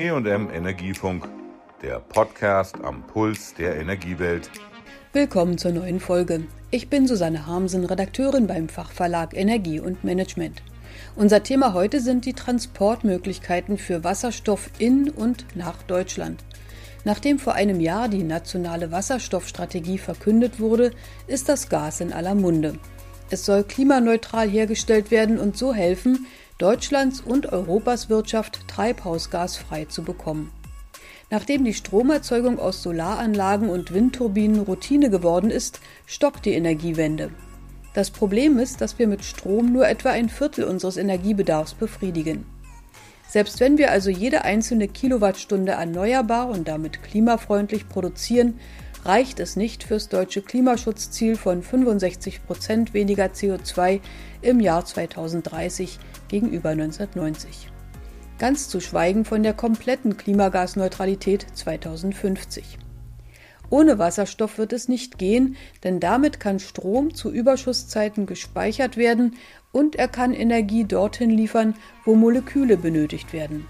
EM Energiefunk, der Podcast am Puls der Energiewelt. Willkommen zur neuen Folge. Ich bin Susanne Harmsen, Redakteurin beim Fachverlag Energie und Management. Unser Thema heute sind die Transportmöglichkeiten für Wasserstoff in und nach Deutschland. Nachdem vor einem Jahr die nationale Wasserstoffstrategie verkündet wurde, ist das Gas in aller Munde. Es soll klimaneutral hergestellt werden und so helfen, Deutschlands und Europas Wirtschaft treibhausgasfrei zu bekommen. Nachdem die Stromerzeugung aus Solaranlagen und Windturbinen Routine geworden ist, stockt die Energiewende. Das Problem ist, dass wir mit Strom nur etwa ein Viertel unseres Energiebedarfs befriedigen. Selbst wenn wir also jede einzelne Kilowattstunde erneuerbar und damit klimafreundlich produzieren, reicht es nicht fürs deutsche Klimaschutzziel von 65 Prozent weniger CO2 im Jahr 2030 gegenüber 1990. Ganz zu schweigen von der kompletten Klimagasneutralität 2050. Ohne Wasserstoff wird es nicht gehen, denn damit kann Strom zu Überschusszeiten gespeichert werden und er kann Energie dorthin liefern, wo Moleküle benötigt werden.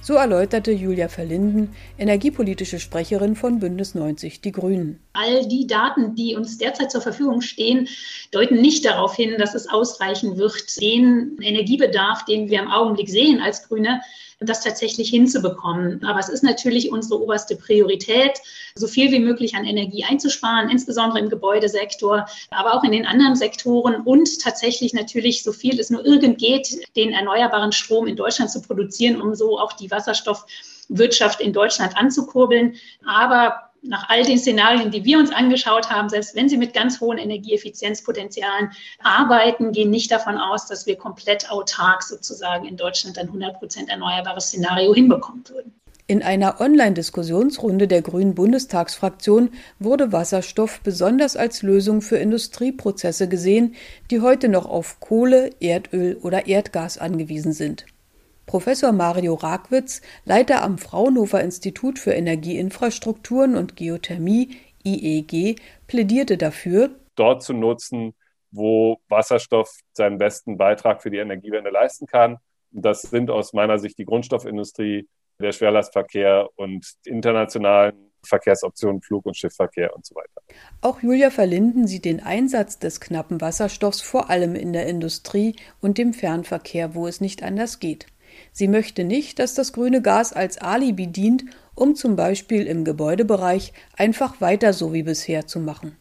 So erläuterte Julia Verlinden, energiepolitische Sprecherin von Bündnis 90 Die Grünen. All die Daten, die uns derzeit zur Verfügung stehen, deuten nicht darauf hin, dass es ausreichen wird, den Energiebedarf, den wir im Augenblick sehen als Grüne, das tatsächlich hinzubekommen. Aber es ist natürlich unsere oberste Priorität, so viel wie möglich an Energie einzusparen, insbesondere im Gebäudesektor, aber auch in den anderen Sektoren und tatsächlich natürlich so viel es nur irgend geht, den erneuerbaren Strom in Deutschland zu produzieren, um so auch die Wasserstoffwirtschaft in Deutschland anzukurbeln. Aber nach all den Szenarien, die wir uns angeschaut haben, selbst wenn sie mit ganz hohen Energieeffizienzpotenzialen arbeiten, gehen nicht davon aus, dass wir komplett autark sozusagen in Deutschland ein 100 Prozent erneuerbares Szenario hinbekommen würden. In einer Online-Diskussionsrunde der Grünen Bundestagsfraktion wurde Wasserstoff besonders als Lösung für Industrieprozesse gesehen, die heute noch auf Kohle, Erdöl oder Erdgas angewiesen sind. Professor Mario Ragwitz, Leiter am Fraunhofer Institut für Energieinfrastrukturen und Geothermie IEG, plädierte dafür, dort zu nutzen, wo Wasserstoff seinen besten Beitrag für die Energiewende leisten kann. Das sind aus meiner Sicht die Grundstoffindustrie, der Schwerlastverkehr und internationalen Verkehrsoptionen, Flug- und Schiffverkehr und so weiter. Auch Julia Verlinden sieht den Einsatz des knappen Wasserstoffs vor allem in der Industrie und dem Fernverkehr, wo es nicht anders geht. Sie möchte nicht, dass das grüne Gas als Alibi dient, um zum Beispiel im Gebäudebereich einfach weiter so wie bisher zu machen.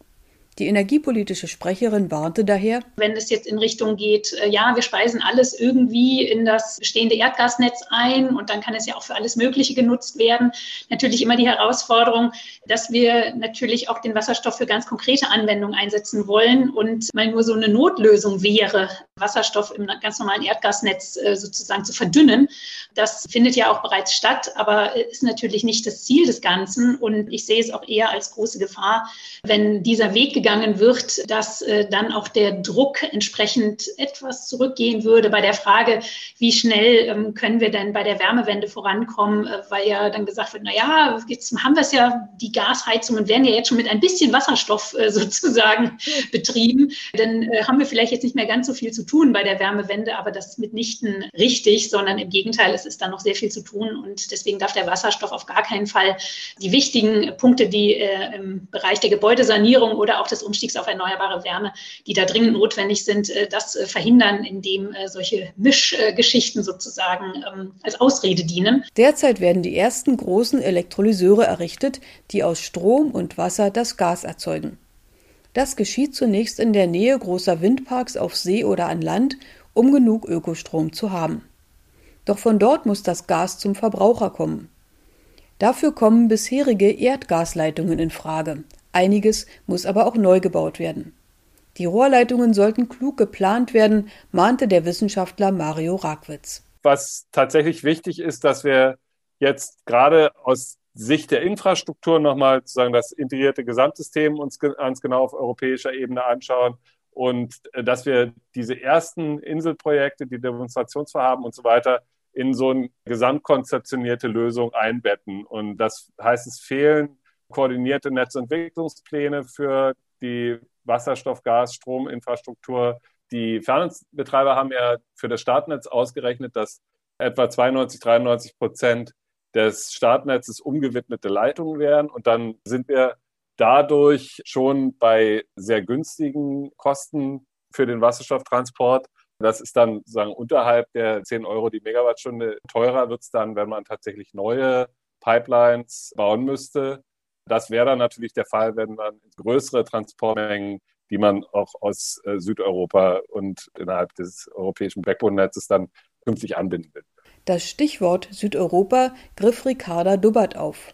Die energiepolitische Sprecherin warnte daher, wenn es jetzt in Richtung geht, äh, ja, wir speisen alles irgendwie in das bestehende Erdgasnetz ein und dann kann es ja auch für alles Mögliche genutzt werden. Natürlich immer die Herausforderung, dass wir natürlich auch den Wasserstoff für ganz konkrete Anwendungen einsetzen wollen und mal nur so eine Notlösung wäre, Wasserstoff im ganz normalen Erdgasnetz äh, sozusagen zu verdünnen. Das findet ja auch bereits statt, aber ist natürlich nicht das Ziel des Ganzen und ich sehe es auch eher als große Gefahr, wenn dieser Weg gegangen wird, dass äh, dann auch der Druck entsprechend etwas zurückgehen würde bei der Frage, wie schnell ähm, können wir denn bei der Wärmewende vorankommen, äh, weil ja dann gesagt wird, na ja, jetzt haben wir es ja, die Gasheizungen werden ja jetzt schon mit ein bisschen Wasserstoff äh, sozusagen betrieben. Dann äh, haben wir vielleicht jetzt nicht mehr ganz so viel zu tun bei der Wärmewende, aber das ist mitnichten richtig, sondern im Gegenteil, es ist da noch sehr viel zu tun und deswegen darf der Wasserstoff auf gar keinen Fall die wichtigen Punkte, die äh, im Bereich der Gebäudesanierung oder auch des Umstiegs auf erneuerbare Wärme, die da dringend notwendig sind, äh, das äh, verhindern, indem äh, solche Mischgeschichten sozusagen ähm, als Ausrede dienen. Derzeit werden die ersten großen Elektrolyseure errichtet, die aus Strom und Wasser das Gas erzeugen. Das geschieht zunächst in der Nähe großer Windparks auf See oder an Land, um genug Ökostrom zu haben. Doch von dort muss das Gas zum Verbraucher kommen. Dafür kommen bisherige Erdgasleitungen in Frage, Einiges muss aber auch neu gebaut werden. Die Rohrleitungen sollten klug geplant werden, mahnte der Wissenschaftler Mario Ragwitz. Was tatsächlich wichtig ist, dass wir jetzt gerade aus Sicht der Infrastruktur nochmal sozusagen das integrierte Gesamtsystem uns ganz genau auf europäischer Ebene anschauen und äh, dass wir diese ersten Inselprojekte, die Demonstrationsvorhaben und so weiter in so eine gesamtkonzeptionierte Lösung einbetten. Und das heißt, es fehlen koordinierte Netzentwicklungspläne für die Wasserstoff-, Gas-, Strominfrastruktur. Die Fernnetzbetreiber haben ja für das Startnetz ausgerechnet, dass etwa 92, 93 Prozent des Startnetzes umgewidmete Leitungen wären. Und dann sind wir dadurch schon bei sehr günstigen Kosten für den Wasserstofftransport. Das ist dann sagen unterhalb der 10 Euro die Megawattstunde. Teurer wird es dann, wenn man tatsächlich neue Pipelines bauen müsste. Das wäre dann natürlich der Fall, wenn man größere Transportmengen, die man auch aus äh, Südeuropa und innerhalb des europäischen Backbone-Netzes dann künftig anbinden will. Das Stichwort Südeuropa griff Ricarda Dubbert auf.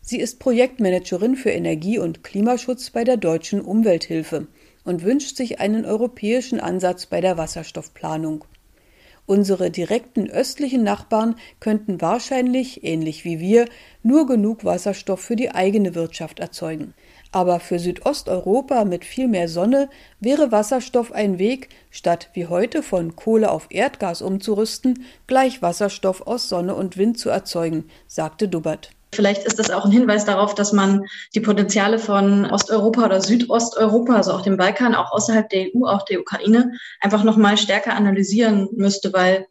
Sie ist Projektmanagerin für Energie- und Klimaschutz bei der Deutschen Umwelthilfe und wünscht sich einen europäischen Ansatz bei der Wasserstoffplanung. Unsere direkten östlichen Nachbarn könnten wahrscheinlich, ähnlich wie wir, nur genug Wasserstoff für die eigene Wirtschaft erzeugen. Aber für Südosteuropa mit viel mehr Sonne wäre Wasserstoff ein Weg, statt wie heute von Kohle auf Erdgas umzurüsten, gleich Wasserstoff aus Sonne und Wind zu erzeugen, sagte Dubbert. Vielleicht ist das auch ein Hinweis darauf, dass man die Potenziale von Osteuropa oder Südosteuropa, also auch dem Balkan, auch außerhalb der EU, auch der Ukraine, einfach nochmal stärker analysieren müsste, weil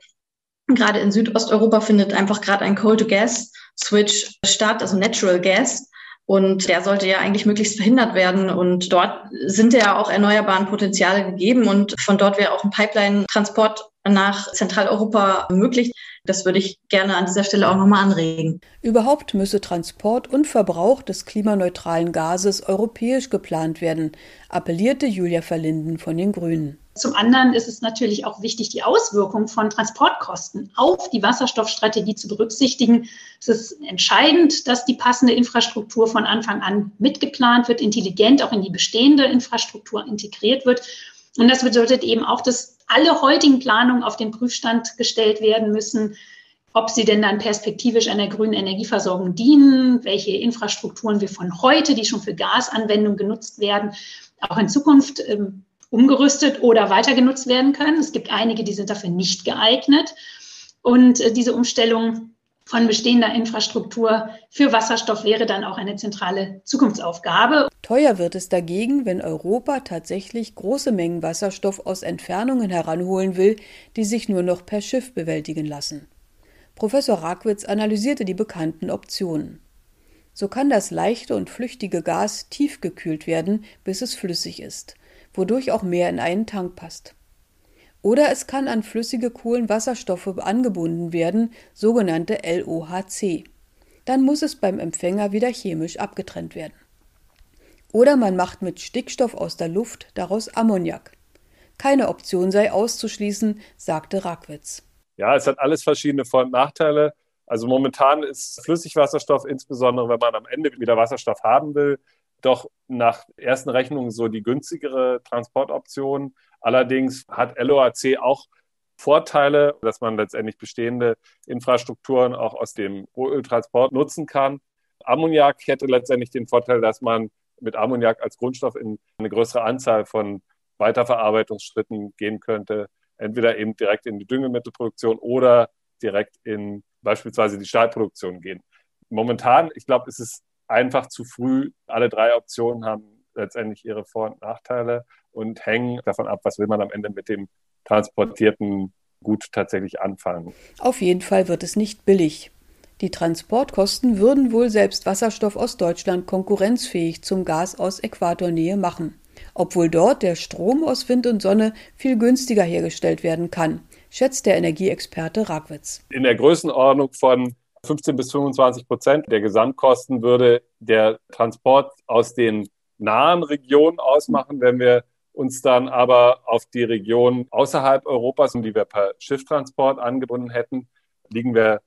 gerade in Südosteuropa findet einfach gerade ein Coal-to-Gas-Switch statt, also Natural Gas. Und der sollte ja eigentlich möglichst verhindert werden. Und dort sind ja auch erneuerbaren Potenziale gegeben. Und von dort wäre auch ein Pipeline-Transport nach Zentraleuropa möglich. Das würde ich gerne an dieser Stelle auch nochmal anregen. Überhaupt müsse Transport und Verbrauch des klimaneutralen Gases europäisch geplant werden, appellierte Julia Verlinden von den Grünen. Zum anderen ist es natürlich auch wichtig, die Auswirkungen von Transportkosten auf die Wasserstoffstrategie zu berücksichtigen. Es ist entscheidend, dass die passende Infrastruktur von Anfang an mitgeplant wird, intelligent auch in die bestehende Infrastruktur integriert wird. Und das bedeutet eben auch, dass alle heutigen Planungen auf den Prüfstand gestellt werden müssen, ob sie denn dann perspektivisch einer grünen Energieversorgung dienen, welche Infrastrukturen wir von heute, die schon für Gasanwendung genutzt werden, auch in Zukunft ähm, umgerüstet oder weiter genutzt werden können. Es gibt einige, die sind dafür nicht geeignet. Und äh, diese Umstellung von bestehender Infrastruktur für Wasserstoff wäre dann auch eine zentrale Zukunftsaufgabe. Teuer wird es dagegen, wenn Europa tatsächlich große Mengen Wasserstoff aus Entfernungen heranholen will, die sich nur noch per Schiff bewältigen lassen. Professor Rakwitz analysierte die bekannten Optionen. So kann das leichte und flüchtige Gas tiefgekühlt werden, bis es flüssig ist, wodurch auch mehr in einen Tank passt. Oder es kann an flüssige Kohlenwasserstoffe angebunden werden, sogenannte LOHC. Dann muss es beim Empfänger wieder chemisch abgetrennt werden. Oder man macht mit Stickstoff aus der Luft daraus Ammoniak. Keine Option sei auszuschließen, sagte Rackwitz. Ja, es hat alles verschiedene Vor- und Nachteile. Also momentan ist Flüssigwasserstoff, insbesondere wenn man am Ende wieder Wasserstoff haben will, doch nach ersten Rechnungen so die günstigere Transportoption. Allerdings hat LOAC auch Vorteile, dass man letztendlich bestehende Infrastrukturen auch aus dem Rohöltransport nutzen kann. Ammoniak hätte letztendlich den Vorteil, dass man mit Ammoniak als Grundstoff in eine größere Anzahl von Weiterverarbeitungsschritten gehen könnte. Entweder eben direkt in die Düngemittelproduktion oder direkt in beispielsweise die Stahlproduktion gehen. Momentan, ich glaube, ist es einfach zu früh. Alle drei Optionen haben letztendlich ihre Vor- und Nachteile und hängen davon ab, was will man am Ende mit dem transportierten Gut tatsächlich anfangen. Auf jeden Fall wird es nicht billig. Die Transportkosten würden wohl selbst Wasserstoff aus Deutschland konkurrenzfähig zum Gas aus Äquatornähe machen, obwohl dort der Strom aus Wind und Sonne viel günstiger hergestellt werden kann, schätzt der Energieexperte Ragwitz. In der Größenordnung von 15 bis 25 Prozent der Gesamtkosten würde der Transport aus den nahen Regionen ausmachen. Wenn wir uns dann aber auf die Region außerhalb Europas, die wir per Schifftransport angebunden hätten, liegen wir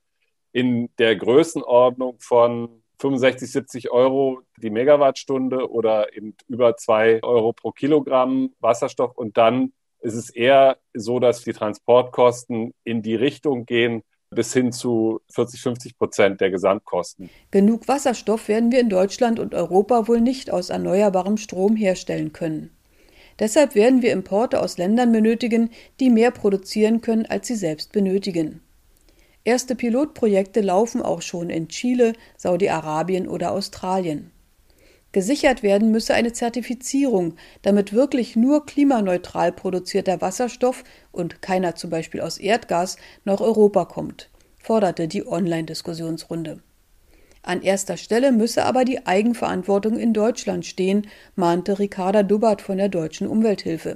in der Größenordnung von 65, 70 Euro die Megawattstunde oder eben über zwei Euro pro Kilogramm Wasserstoff. Und dann ist es eher so, dass die Transportkosten in die Richtung gehen, bis hin zu 40, 50 Prozent der Gesamtkosten. Genug Wasserstoff werden wir in Deutschland und Europa wohl nicht aus erneuerbarem Strom herstellen können. Deshalb werden wir Importe aus Ländern benötigen, die mehr produzieren können, als sie selbst benötigen. Erste Pilotprojekte laufen auch schon in Chile, Saudi-Arabien oder Australien. Gesichert werden müsse eine Zertifizierung, damit wirklich nur klimaneutral produzierter Wasserstoff und keiner zum Beispiel aus Erdgas nach Europa kommt. forderte die Online-Diskussionsrunde. An erster Stelle müsse aber die Eigenverantwortung in Deutschland stehen, mahnte Ricarda Dubbert von der Deutschen Umwelthilfe.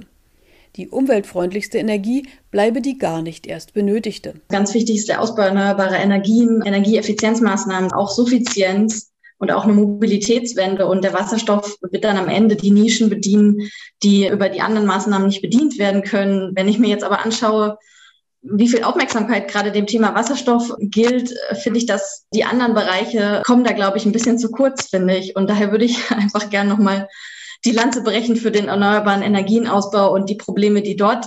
Die umweltfreundlichste Energie bleibe die gar nicht erst benötigte. Ganz wichtig ist der Ausbau erneuerbarer Energien, Energieeffizienzmaßnahmen, auch Suffizienz und auch eine Mobilitätswende. Und der Wasserstoff wird dann am Ende die Nischen bedienen, die über die anderen Maßnahmen nicht bedient werden können. Wenn ich mir jetzt aber anschaue, wie viel Aufmerksamkeit gerade dem Thema Wasserstoff gilt, finde ich, dass die anderen Bereiche kommen da, glaube ich, ein bisschen zu kurz, finde ich. Und daher würde ich einfach gern nochmal die Lanze brechen für den erneuerbaren Energienausbau und die Probleme, die dort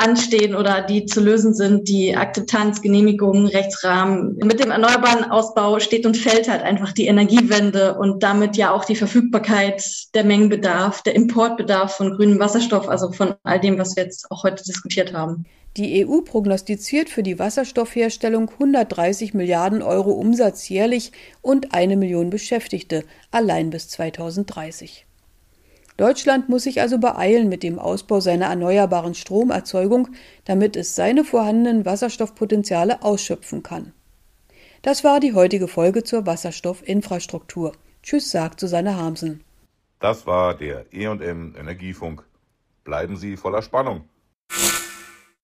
anstehen oder die zu lösen sind, die Akzeptanz, Genehmigungen, Rechtsrahmen. Mit dem erneuerbaren Ausbau steht und fällt halt einfach die Energiewende und damit ja auch die Verfügbarkeit, der Mengenbedarf, der Importbedarf von grünem Wasserstoff, also von all dem, was wir jetzt auch heute diskutiert haben. Die EU prognostiziert für die Wasserstoffherstellung 130 Milliarden Euro Umsatz jährlich und eine Million Beschäftigte allein bis 2030. Deutschland muss sich also beeilen mit dem Ausbau seiner erneuerbaren Stromerzeugung, damit es seine vorhandenen Wasserstoffpotenziale ausschöpfen kann. Das war die heutige Folge zur Wasserstoffinfrastruktur. Tschüss, sagt Susanne Harmsen. Das war der E&M Energiefunk. Bleiben Sie voller Spannung.